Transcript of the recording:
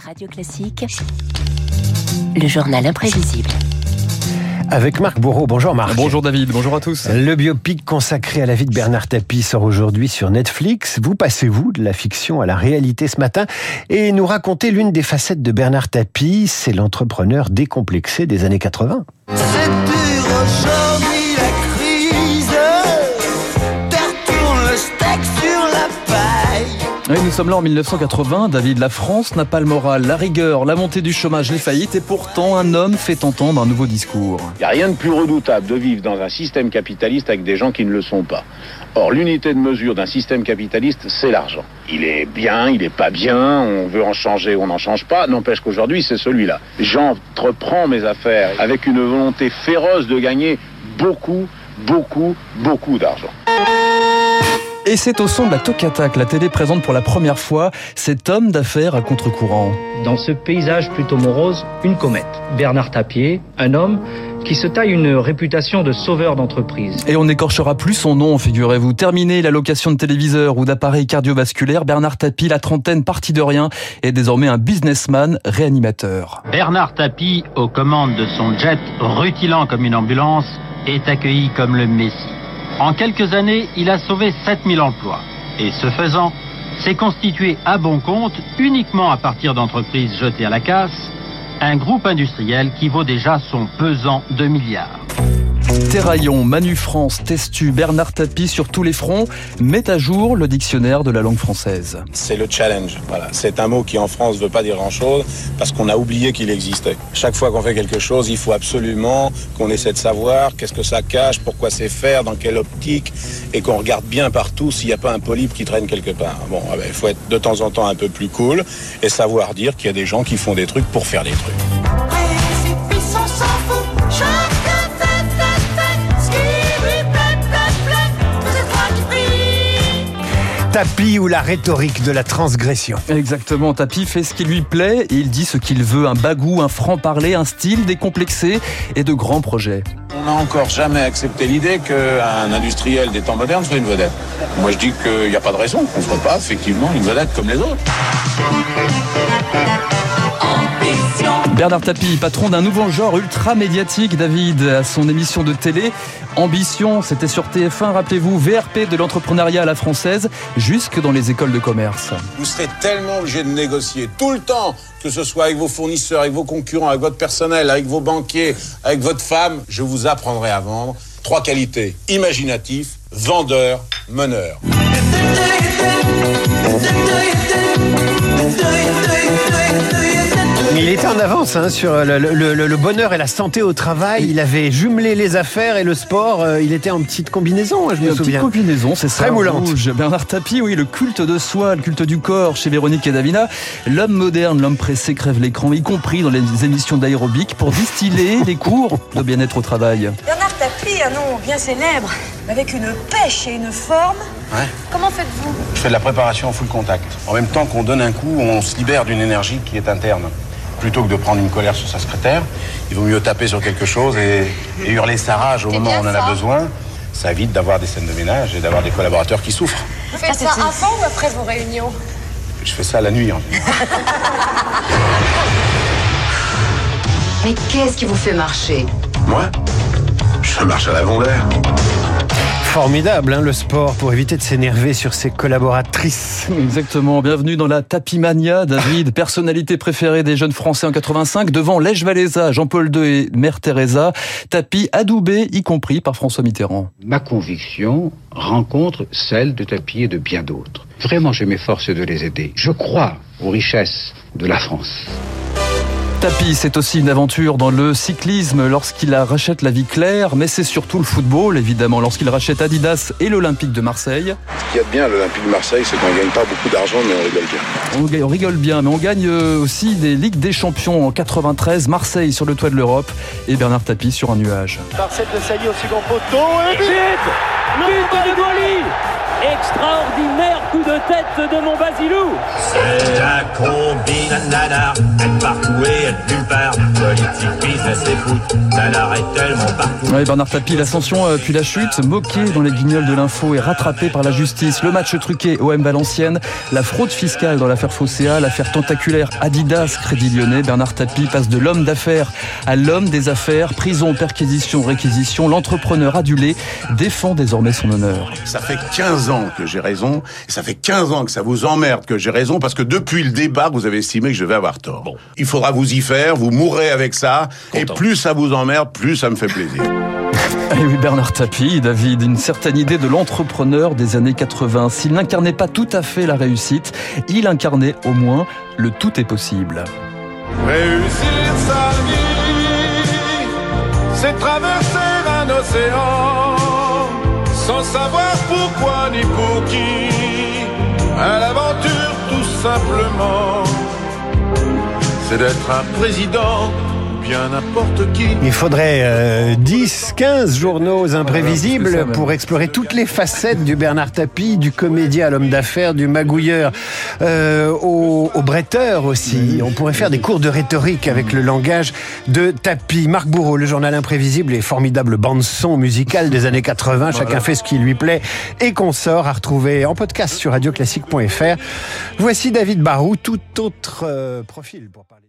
Radio Classique, le journal imprévisible. Avec Marc Bourreau. Bonjour Marc. Bonjour David, bonjour à tous. Le biopic consacré à la vie de Bernard Tapie sort aujourd'hui sur Netflix. Vous passez-vous de la fiction à la réalité ce matin et nous racontez l'une des facettes de Bernard Tapie, c'est l'entrepreneur décomplexé des années 80. C'est dur Oui, nous sommes là en 1980. David, la France n'a pas le moral, la rigueur, la montée du chômage, les faillites, et pourtant un homme fait entendre un nouveau discours. Il n'y a rien de plus redoutable de vivre dans un système capitaliste avec des gens qui ne le sont pas. Or, l'unité de mesure d'un système capitaliste, c'est l'argent. Il est bien, il est pas bien, on veut en changer, on n'en change pas, n'empêche qu'aujourd'hui, c'est celui-là. J'entreprends mes affaires avec une volonté féroce de gagner beaucoup, beaucoup, beaucoup d'argent. Et c'est au son de la toccata que la télé présente pour la première fois cet homme d'affaires à contre-courant. Dans ce paysage plutôt morose, une comète. Bernard Tapier, un homme qui se taille une réputation de sauveur d'entreprise. Et on n'écorchera plus son nom, figurez-vous. Terminé la location de téléviseurs ou d'appareils cardiovasculaires, Bernard Tapie, la trentaine partie de rien, est désormais un businessman réanimateur. Bernard Tapie, aux commandes de son jet rutilant comme une ambulance, est accueilli comme le Messie. En quelques années, il a sauvé 7000 emplois. Et ce faisant, s'est constitué à bon compte, uniquement à partir d'entreprises jetées à la casse, un groupe industriel qui vaut déjà son pesant de milliards. Terraillon, Manu France, Testu, Bernard Tapie sur tous les fronts met à jour le dictionnaire de la langue française. C'est le challenge. C'est un mot qui en France ne veut pas dire grand-chose parce qu'on a oublié qu'il existait. Chaque fois qu'on fait quelque chose, il faut absolument qu'on essaie de savoir qu'est-ce que ça cache, pourquoi c'est faire, dans quelle optique, et qu'on regarde bien partout s'il n'y a pas un polype qui traîne quelque part. Bon, ah ben, il faut être de temps en temps un peu plus cool et savoir dire qu'il y a des gens qui font des trucs pour faire des trucs. Tapie ou la rhétorique de la transgression. Exactement, Tapie fait ce qui lui plaît et il dit ce qu'il veut, un bagou, un franc-parler, un style décomplexé et de grands projets. On n'a encore jamais accepté l'idée qu'un industriel des temps modernes soit une vedette. Moi, je dis qu'il n'y a pas de raison qu'on ne soit pas effectivement une vedette comme les autres. Bernard Tapie, patron d'un nouveau genre ultra médiatique, David, à son émission de télé. Ambition, c'était sur TF1, rappelez-vous, VRP de l'entrepreneuriat à la française, jusque dans les écoles de commerce. Vous serez tellement obligé de négocier tout le temps, que ce soit avec vos fournisseurs, avec vos concurrents, avec votre personnel, avec vos banquiers, avec votre femme. Je vous apprendrai à vendre. Trois qualités imaginatif, vendeur, meneur. Avance hein, sur le, le- le- le bonheur et la santé au travail. Il avait jumelé les affaires et le sport. Euh, Il était en petite combinaison, je me Une petite souviens. combinaison, c'est ça. Très moulante. rouge. Bernard Tapie, oui, le culte de soi, le culte du corps chez Véronique et Davina. L'homme moderne, l'homme pressé crève l'écran, y compris dans les émissions d'aérobic pour distiller les cours de bien-être au travail. Bernard Tapie, un nom bien célèbre, avec une pêche et une forme. Ouais. Comment faites-vous? Je fais de la préparation en full contact. En même temps qu'on donne un coup, on se libère d'une énergie qui est interne. Plutôt que de prendre une colère sur sa secrétaire, il vaut mieux taper sur quelque chose et, et hurler sa rage au moment où on en a besoin. Ça évite d'avoir des scènes de ménage et d'avoir des collaborateurs qui souffrent. Vous faites ça avant ou après vos réunions Je fais ça la nuit. en général. Mais qu'est-ce qui vous fait marcher? Moi, je marche à l'avant l'air. Formidable, hein, le sport, pour éviter de s'énerver sur ses collaboratrices. Exactement. Bienvenue dans la Tapimania, David, personnalité préférée des jeunes Français en 85, devant Lèche Walesa, Jean-Paul II et Mère Teresa. Tapie adoubé, y compris par François Mitterrand. Ma conviction rencontre celle de Tapie et de bien d'autres. Vraiment, je m'efforce de les aider. Je crois aux richesses de la France. Tapie, c'est aussi une aventure dans le cyclisme lorsqu'il rachète la vie claire, mais c'est surtout le football, évidemment, lorsqu'il rachète Adidas et l'Olympique de Marseille. Ce qu'il y a de bien à l'Olympique de Marseille, c'est qu'on ne gagne pas beaucoup d'argent, mais on rigole bien. On, rigole bien, mais on gagne euh, aussi des Ligues des Champions en 93, Marseille sur le toit de l'Europe et Bernard Tapie sur un nuage. Marcel de Sali au second poteau et but But de Goli Extraordinaire coup de tête de mon Basilou C'est la combinade, elle part où et elle nulle. Politique, business et foot, ça n'arrête tellement partout. Ouais, Bernard Tapie, l'ascension euh, puis la chute, moqué dans les guignols de l'info et rattrapé par la justice. Le match truqué OM Valenciennes, la fraude fiscale dans l'affaire Fossea, l'affaire tentaculaire Adidas Crédit Lyonnais. Bernard Tapie passe de l'homme d'affaires à l'homme des affaires. Prison, perquisition, réquisition. L'entrepreneur adulé défend désormais son honneur. Ça fait 15 ans que j'ai raison, et ça fait 15 ans que ça vous emmerde que j'ai raison, parce que depuis le débat, vous avez estimé que je vais avoir tort. Il faudra vous y faire, vous mourrez avec ça, et plus ça vous emmerde, plus ça me fait plaisir. Et oui, Bernard Tapie, David, une certaine idée de l'entrepreneur des années 80. S'il n'incarnait pas tout à fait la réussite, il incarnait au moins le tout est possible. Réussir sa vie, c'est traverser un océan sans savoir pourquoi ni pour qui. À l'aventure, tout simplement, c'est d'être un président bien n'importe qui. Il faudrait euh, 10, 15 journaux imprévisibles ça, pour explorer toutes les facettes du Bernard Tapie, du comédien à l'homme d'affaires, du magouilleur euh, au, au bretteur aussi. On pourrait faire des cours de rhétorique avec le langage de Tapie. Marc Bourreau, le journal imprévisible et formidable bande-son musicale des années 80. Chacun fait ce qui lui plaît et qu'on sort à retrouver en podcast sur radioclassique.fr. Voici David Barou, tout autre euh, profil pour parler.